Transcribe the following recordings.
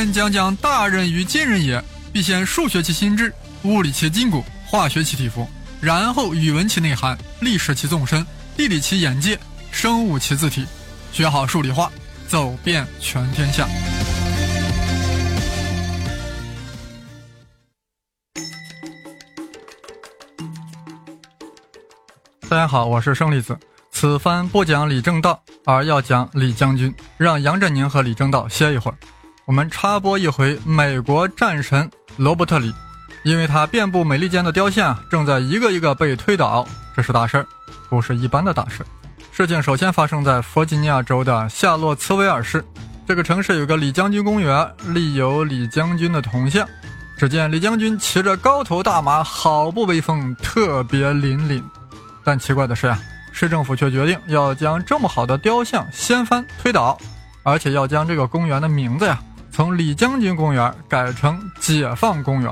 先讲讲大人与今人也，必先数学其心智，物理其筋骨，化学其体肤，然后语文其内涵，历史其纵深，地理其眼界，生物其字体，学好数理化，走遍全天下。大家好，我是生粒子。此番不讲李政道，而要讲李将军。让杨振宁和李政道歇一会儿。我们插播一回美国战神罗伯特里，因为他遍布美利坚的雕像正在一个一个被推倒，这是大事儿，不是一般的大事。事情首先发生在弗吉尼亚州的夏洛茨维尔市，这个城市有个李将军公园，立有李将军的铜像。只见李将军骑着高头大马，好不威风，特别凛凛。但奇怪的是呀。市政府却决定要将这么好的雕像掀翻推倒，而且要将这个公园的名字呀从李将军公园改成解放公园。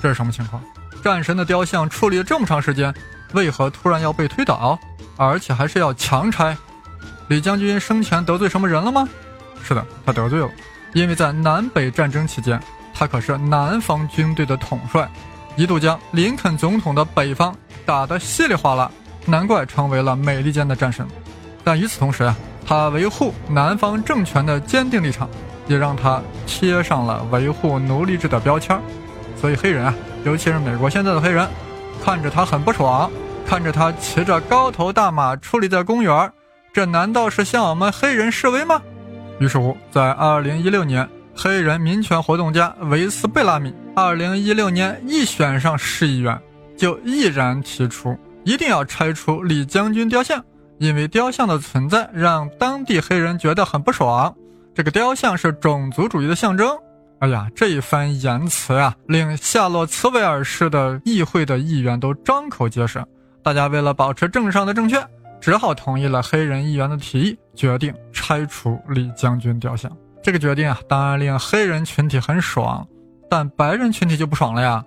这是什么情况？战神的雕像处理了这么长时间，为何突然要被推倒，而且还是要强拆？李将军生前得罪什么人了吗？是的，他得罪了，因为在南北战争期间，他可是南方军队的统帅，一度将林肯总统的北方打得稀里哗啦。难怪成为了美利坚的战神，但与此同时啊，他维护南方政权的坚定立场，也让他贴上了维护奴隶制的标签所以黑人啊，尤其是美国现在的黑人，看着他很不爽，看着他骑着高头大马矗立在公园这难道是向我们黑人示威吗？于是乎，在2016年，黑人民权活动家维斯贝拉米2016年一选上市议员，就毅然提出。一定要拆除李将军雕像，因为雕像的存在让当地黑人觉得很不爽。这个雕像是种族主义的象征。哎呀，这一番言辞啊，令夏洛茨维尔市的议会的议员都张口结舌。大家为了保持政治上的正确，只好同意了黑人议员的提议，决定拆除李将军雕像。这个决定啊，当然令黑人群体很爽，但白人群体就不爽了呀，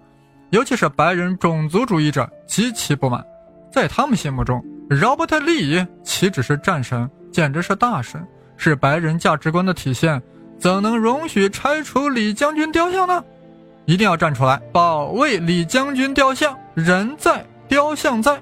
尤其是白人种族主义者极其不满。在他们心目中，Robert Lee 岂止是战神，简直是大神，是白人价值观的体现，怎能容许拆除李将军雕像呢？一定要站出来保卫李将军雕像，人在雕像在。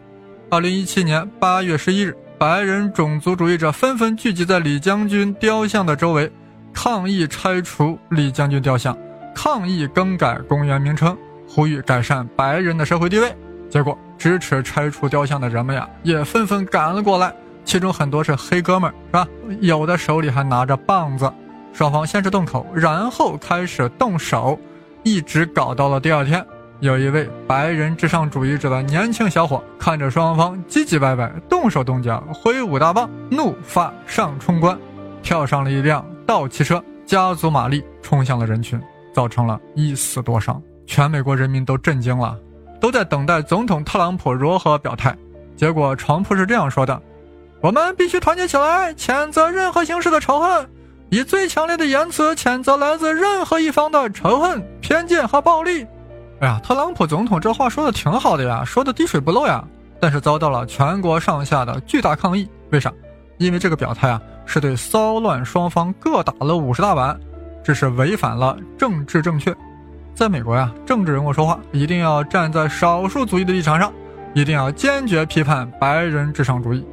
二零一七年八月十一日，白人种族主义者纷纷聚集在李将军雕像的周围，抗议拆除李将军雕像，抗议更改公园名称，呼吁改善白人的社会地位。结果。支持拆除雕像的人们呀，也纷纷赶了过来，其中很多是黑哥们儿，是吧？有的手里还拿着棒子。双方先是动口，然后开始动手，一直搞到了第二天。有一位白人至上主义者的年轻小伙，看着双方唧唧歪歪，动手动脚，挥舞大棒，怒发上冲冠，跳上了一辆道奇车，加足马力冲向了人群，造成了一死多伤，全美国人民都震惊了。都在等待总统特朗普如何表态，结果床铺是这样说的：“我们必须团结起来，谴责任何形式的仇恨，以最强烈的言辞谴责来自任何一方的仇恨、偏见和暴力。”哎呀，特朗普总统这话说的挺好的呀，说的滴水不漏呀，但是遭到了全国上下的巨大抗议。为啥？因为这个表态啊，是对骚乱双方各打了五十大板，这是违反了政治正确。在美国呀，政治人物说话一定要站在少数族裔的立场上，一定要坚决批判白人至上主义。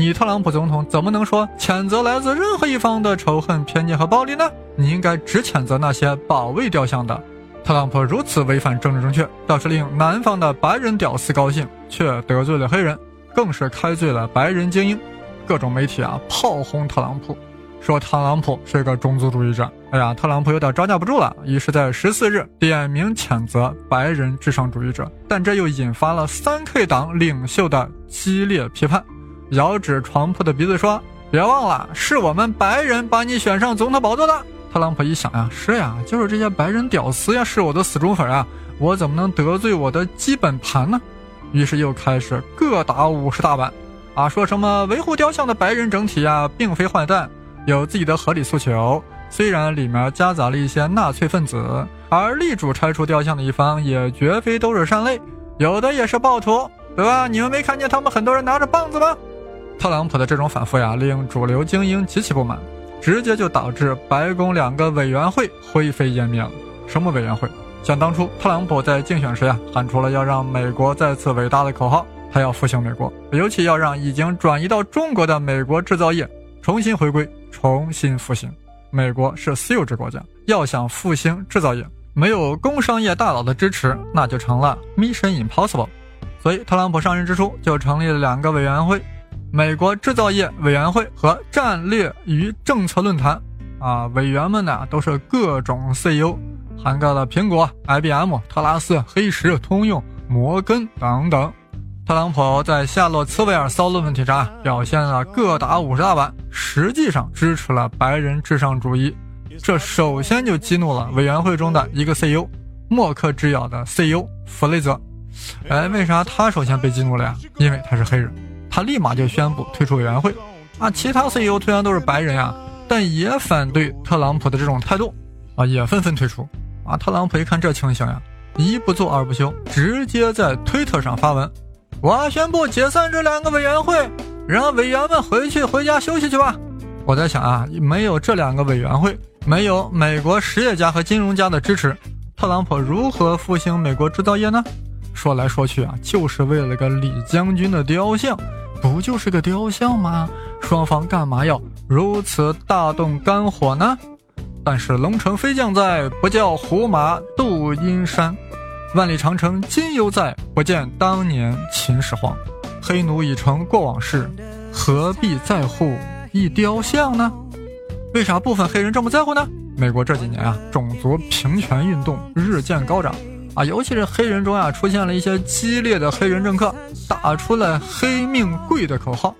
你特朗普总统怎么能说谴责来自任何一方的仇恨、偏见和暴力呢？你应该只谴责那些保卫雕像的。特朗普如此违反政治正确，倒是令南方的白人屌丝高兴，却得罪了黑人，更是开罪了白人精英。各种媒体啊炮轰特朗普。说特朗普是个种族主义者，哎呀，特朗普有点招架不住了，于是，在十四日点名谴责白人至上主义者，但这又引发了三 K 党领袖的激烈批判，遥指床铺的鼻子说：“别忘了，是我们白人把你选上总统宝座的。”特朗普一想呀，是呀，就是这些白人屌丝呀，是我的死忠粉啊，我怎么能得罪我的基本盘呢？于是又开始各打五十大板，啊，说什么维护雕像的白人整体呀，并非坏蛋。有自己的合理诉求，虽然里面夹杂了一些纳粹分子，而力主拆除雕像的一方也绝非都是善类，有的也是暴徒，对吧？你们没看见他们很多人拿着棒子吗？特朗普的这种反复呀，令主流精英极其不满。直接就导致白宫两个委员会灰飞烟灭了。什么委员会？想当初特朗普在竞选时呀，喊出了要让美国再次伟大的口号，他要复兴美国，尤其要让已经转移到中国的美国制造业重新回归、重新复兴。美国是私有制国家，要想复兴制造业，没有工商业大佬的支持，那就成了 Mission Impossible。所以，特朗普上任之初就成立了两个委员会。美国制造业委员会和战略与政策论坛，啊，委员们呢都是各种 CEO，涵盖了苹果、IBM、特拉斯、黑石、通用、摩根等等。特朗普在夏洛茨维尔骚乱问题上表现了各打五十大板，实际上支持了白人至上主义，这首先就激怒了委员会中的一个 CEO，默克制药的 CEO 弗雷泽。哎，为啥他首先被激怒了呀？因为他是黑人。他立马就宣布退出委员会，啊，其他 CEO 虽然都是白人呀，但也反对特朗普的这种态度，啊，也纷纷退出。啊，特朗普一看这情形呀，一不做二不休，直接在推特上发文：“我宣布解散这两个委员会，让委员们回去回家休息去吧。”我在想啊，没有这两个委员会，没有美国实业家和金融家的支持，特朗普如何复兴美国制造业呢？说来说去啊，就是为了个李将军的雕像。不就是个雕像吗？双方干嘛要如此大动肝火呢？但是龙城飞将在，不教胡马度阴山；万里长城今犹在，不见当年秦始皇。黑奴已成过往事，何必在乎一雕像呢？为啥部分黑人这么在乎呢？美国这几年啊，种族平权运动日渐高涨。啊，尤其是黑人中啊，出现了一些激烈的黑人政客，打出了“黑命贵”的口号。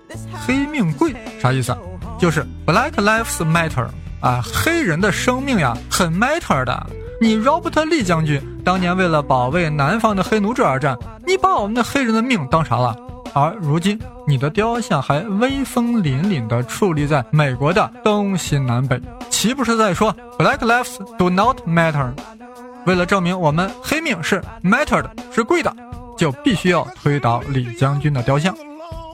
黑命贵啥意思？就是 Black Lives Matter 啊，黑人的生命呀很 matter 的。你 Robert Lee 将军当年为了保卫南方的黑奴制而战，你把我们的黑人的命当啥了？而如今你的雕像还威风凛凛地矗立在美国的东西南北，岂不是在说 Black Lives do not matter？为了证明我们黑命是 matter 的，是贵的，就必须要推倒李将军的雕像。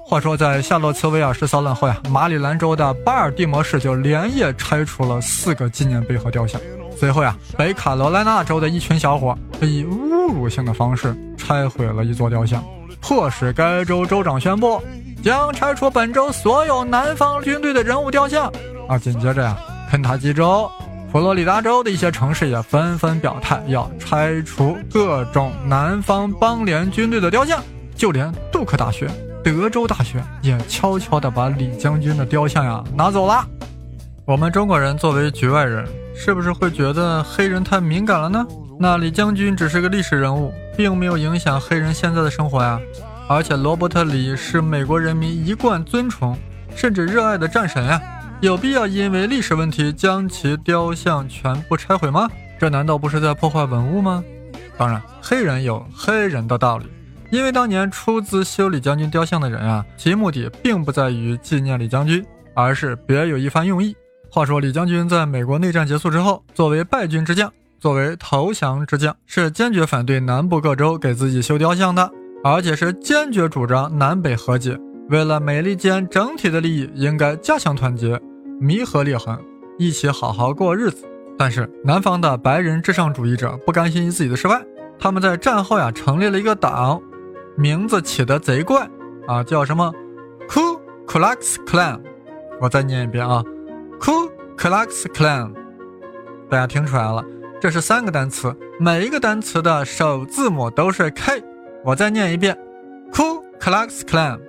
话说，在夏洛茨维尔市骚乱后呀，马里兰州的巴尔的摩市就连夜拆除了四个纪念碑和雕像。随后呀，北卡罗来纳州的一群小伙以侮辱性的方式拆毁了一座雕像，迫使该州州长宣布将拆除本州所有南方军队的人物雕像。啊，紧接着呀，肯塔基州。佛罗里达州的一些城市也纷纷表态要拆除各种南方邦联军队的雕像，就连杜克大学、德州大学也悄悄地把李将军的雕像呀拿走了。我们中国人作为局外人，是不是会觉得黑人太敏感了呢？那李将军只是个历史人物，并没有影响黑人现在的生活呀。而且罗伯特李是美国人民一贯尊崇甚至热爱的战神呀。有必要因为历史问题将其雕像全部拆毁吗？这难道不是在破坏文物吗？当然，黑人有黑人的道理，因为当年出资修李将军雕像的人啊，其目的并不在于纪念李将军，而是别有一番用意。话说，李将军在美国内战结束之后，作为败军之将，作为投降之将，是坚决反对南部各州给自己修雕像的，而且是坚决主张南北和解。为了美利坚整体的利益，应该加强团结，弥合裂痕，一起好好过日子。但是南方的白人至上主义者不甘心自己的失败，他们在战后呀成立了一个党，名字起得贼怪啊，叫什么 Ku Klux Klan。我再念一遍啊，Ku Klux Klan。大家听出来了，这是三个单词，每一个单词的首字母都是 K。我再念一遍，Ku Klux Klan。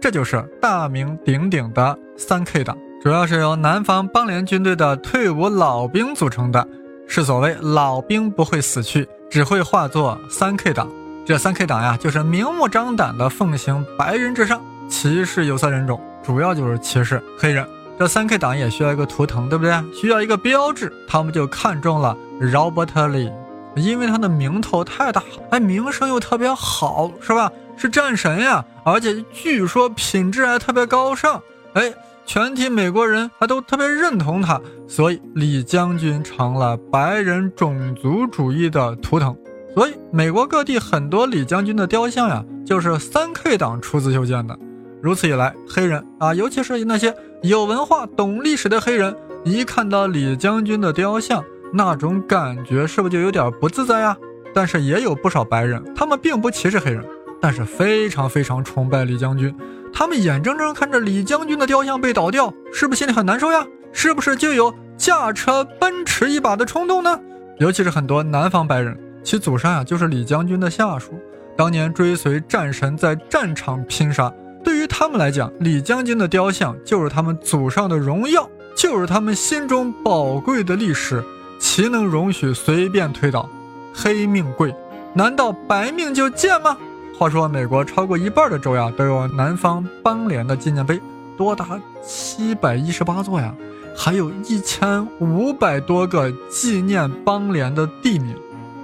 这就是大名鼎鼎的三 K 党，主要是由南方邦联军队的退伍老兵组成的，是所谓老兵不会死去，只会化作三 K 党。这三 K 党呀，就是明目张胆的奉行白人至上，歧视有色人种，主要就是歧视黑人。这三 K 党也需要一个图腾，对不对？需要一个标志，他们就看中了 Robert Lee，因为他的名头太大，哎，名声又特别好，是吧？是战神呀，而且据说品质还特别高尚，哎，全体美国人还都特别认同他，所以李将军成了白人种族主义的图腾。所以美国各地很多李将军的雕像呀，就是三 K 党出资修建的。如此一来，黑人啊，尤其是那些有文化、懂历史的黑人，一看到李将军的雕像，那种感觉是不是就有点不自在呀？但是也有不少白人，他们并不歧视黑人，但是非常非常崇拜李将军。他们眼睁睁看着李将军的雕像被倒掉，是不是心里很难受呀？是不是就有驾车奔驰一把的冲动呢？尤其是很多南方白人，其祖上呀就是李将军的下属，当年追随战神在战场拼杀。对于他们来讲，李将军的雕像就是他们祖上的荣耀，就是他们心中宝贵的历史，岂能容许随便推倒？黑命贵，难道白命就贱吗？话说，美国超过一半的州呀都有南方邦联的纪念碑，多达七百一十八座呀，还有一千五百多个纪念邦联的地名。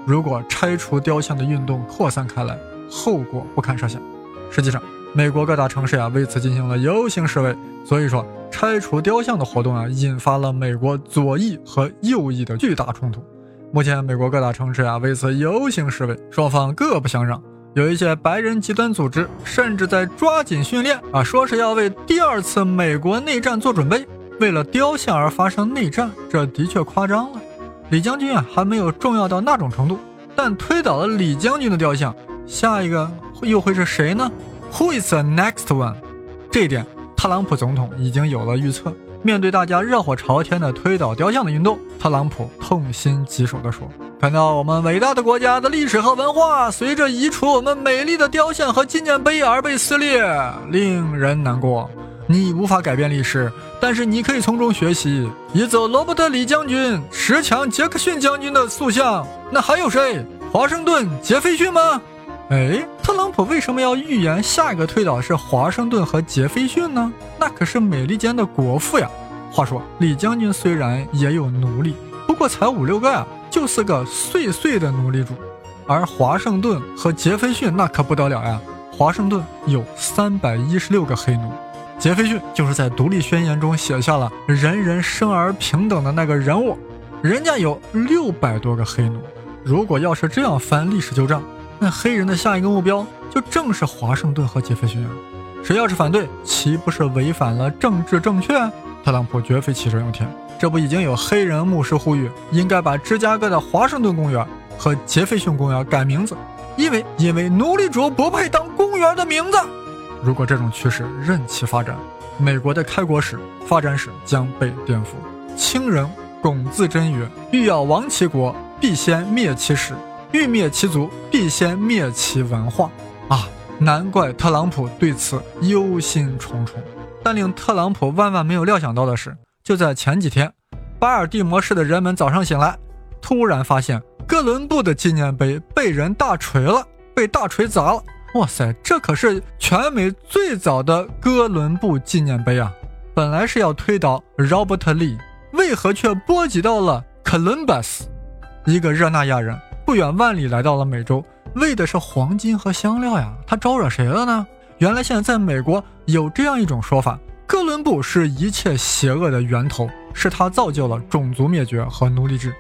如果拆除雕像的运动扩散开来，后果不堪设想。实际上，美国各大城市呀为此进行了游行示威。所以说，拆除雕像的活动啊，引发了美国左翼和右翼的巨大冲突。目前，美国各大城市呀为此游行示威，双方各不相让。有一些白人极端组织甚至在抓紧训练啊，说是要为第二次美国内战做准备，为了雕像而发生内战，这的确夸张了。李将军啊，还没有重要到那种程度，但推倒了李将军的雕像，下一个又会是谁呢？Who is the next one？这一点，特朗普总统已经有了预测。面对大家热火朝天的推倒雕像的运动，特朗普痛心疾首地说。看到我们伟大的国家的历史和文化随着移除我们美丽的雕像和纪念碑而被撕裂，令人难过。你无法改变历史，但是你可以从中学习。移走罗伯特·李将军、十强杰克逊将军的塑像，那还有谁？华盛顿·杰斐逊吗？哎，特朗普为什么要预言下一个推倒是华盛顿和杰斐逊呢？那可是美利坚的国父呀。话说，李将军虽然也有奴隶，不过才五六个呀。就是个碎碎的奴隶主，而华盛顿和杰斐逊那可不得了呀！华盛顿有三百一十六个黑奴，杰斐逊就是在独立宣言中写下了“人人生而平等”的那个人物，人家有六百多个黑奴。如果要是这样翻历史旧账，那黑人的下一个目标就正是华盛顿和杰斐逊啊！谁要是反对，岂不是违反了政治正确？特朗普绝非杞人忧天。这不已经有黑人牧师呼吁，应该把芝加哥的华盛顿公园和杰斐逊公园改名字，因为因为奴隶主不配当公园的名字。如果这种趋势任其发展，美国的开国史发展史将被颠覆。清人龚自珍曰：“欲要亡其国，必先灭其史；欲灭其族，必先灭其文化。”啊，难怪特朗普对此忧心忡忡。但令特朗普万万没有料想到的是。就在前几天，巴尔的摩市的人们早上醒来，突然发现哥伦布的纪念碑被人大锤了，被大锤砸了。哇塞，这可是全美最早的哥伦布纪念碑啊！本来是要推倒 Robert Lee，为何却波及到了 Columbus，一个热那亚人，不远万里来到了美洲，为的是黄金和香料呀？他招惹谁了呢？原来现在在美国有这样一种说法。哥伦布是一切邪恶的源头，是他造就了种族灭绝和奴隶制。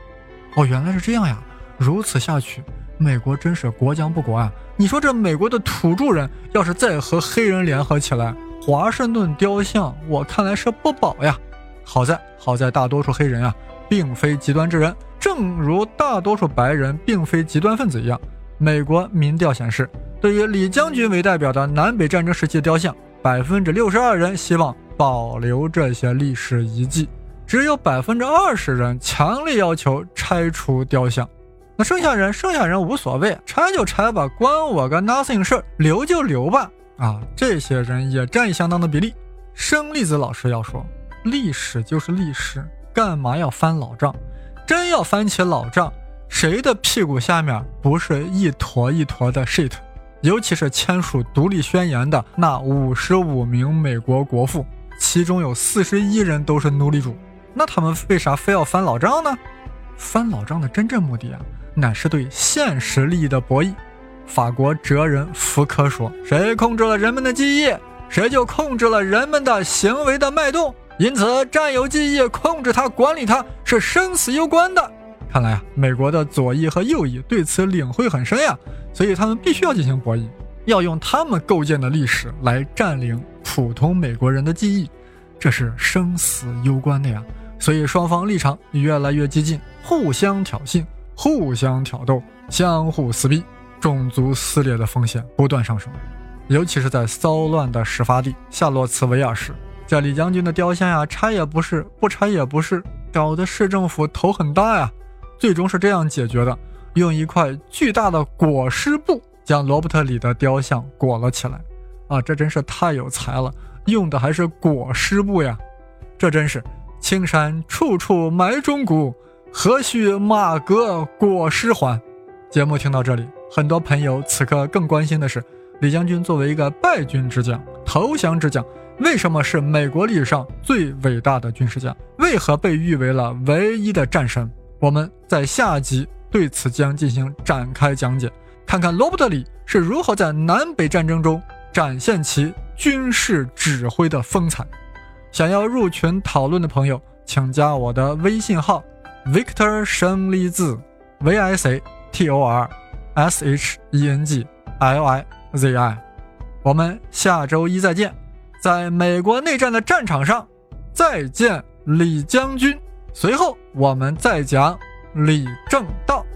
哦，原来是这样呀！如此下去，美国真是国将不国啊！你说这美国的土著人要是再和黑人联合起来，华盛顿雕像，我看来是不保呀。好在，好在大多数黑人啊，并非极端之人，正如大多数白人并非极端分子一样。美国民调显示，对于李将军为代表的南北战争时期的雕像。百分之六十二人希望保留这些历史遗迹，只有百分之二十人强烈要求拆除雕像。那剩下人，剩下人无所谓，拆就拆吧，关我个 nothing 事儿，留就留吧。啊，这些人也占相当的比例。生粒子老师要说，历史就是历史，干嘛要翻老账？真要翻起老账，谁的屁股下面不是一坨一坨的 shit？尤其是签署独立宣言的那五十五名美国国父，其中有四十一人都是奴隶主。那他们为啥非要翻老账呢？翻老账的真正目的啊，乃是对现实利益的博弈。法国哲人福柯说：“谁控制了人们的记忆，谁就控制了人们的行为的脉动。因此，占有记忆、控制它、管理它是生死攸关的。”看来啊，美国的左翼和右翼对此领会很深呀。所以他们必须要进行博弈，要用他们构建的历史来占领普通美国人的记忆，这是生死攸关的呀。所以双方立场越来越激进，互相挑衅、互相挑逗、相互撕逼，种族撕裂的风险不断上升。尤其是在骚乱的始发地夏洛茨维尔市，这李将军的雕像呀，拆也不是，不拆也不是，搞得市政府头很大呀。最终是这样解决的：用一块巨大的裹尸布将罗伯特里的雕像裹了起来。啊，这真是太有才了，用的还是裹尸布呀！这真是青山处处埋忠骨，何须马革裹尸还？节目听到这里，很多朋友此刻更关心的是。李将军作为一个败军之将、投降之将，为什么是美国历史上最伟大的军事家？为何被誉为了唯一的战神？我们在下集对此将进行展开讲解，看看罗伯特里是如何在南北战争中展现其军事指挥的风采。想要入群讨论的朋友，请加我的微信号：Victor 胜利字 V I C T O R S H E N G L I。ZI，我们下周一再见，在美国内战的战场上再见，李将军。随后我们再讲李政道。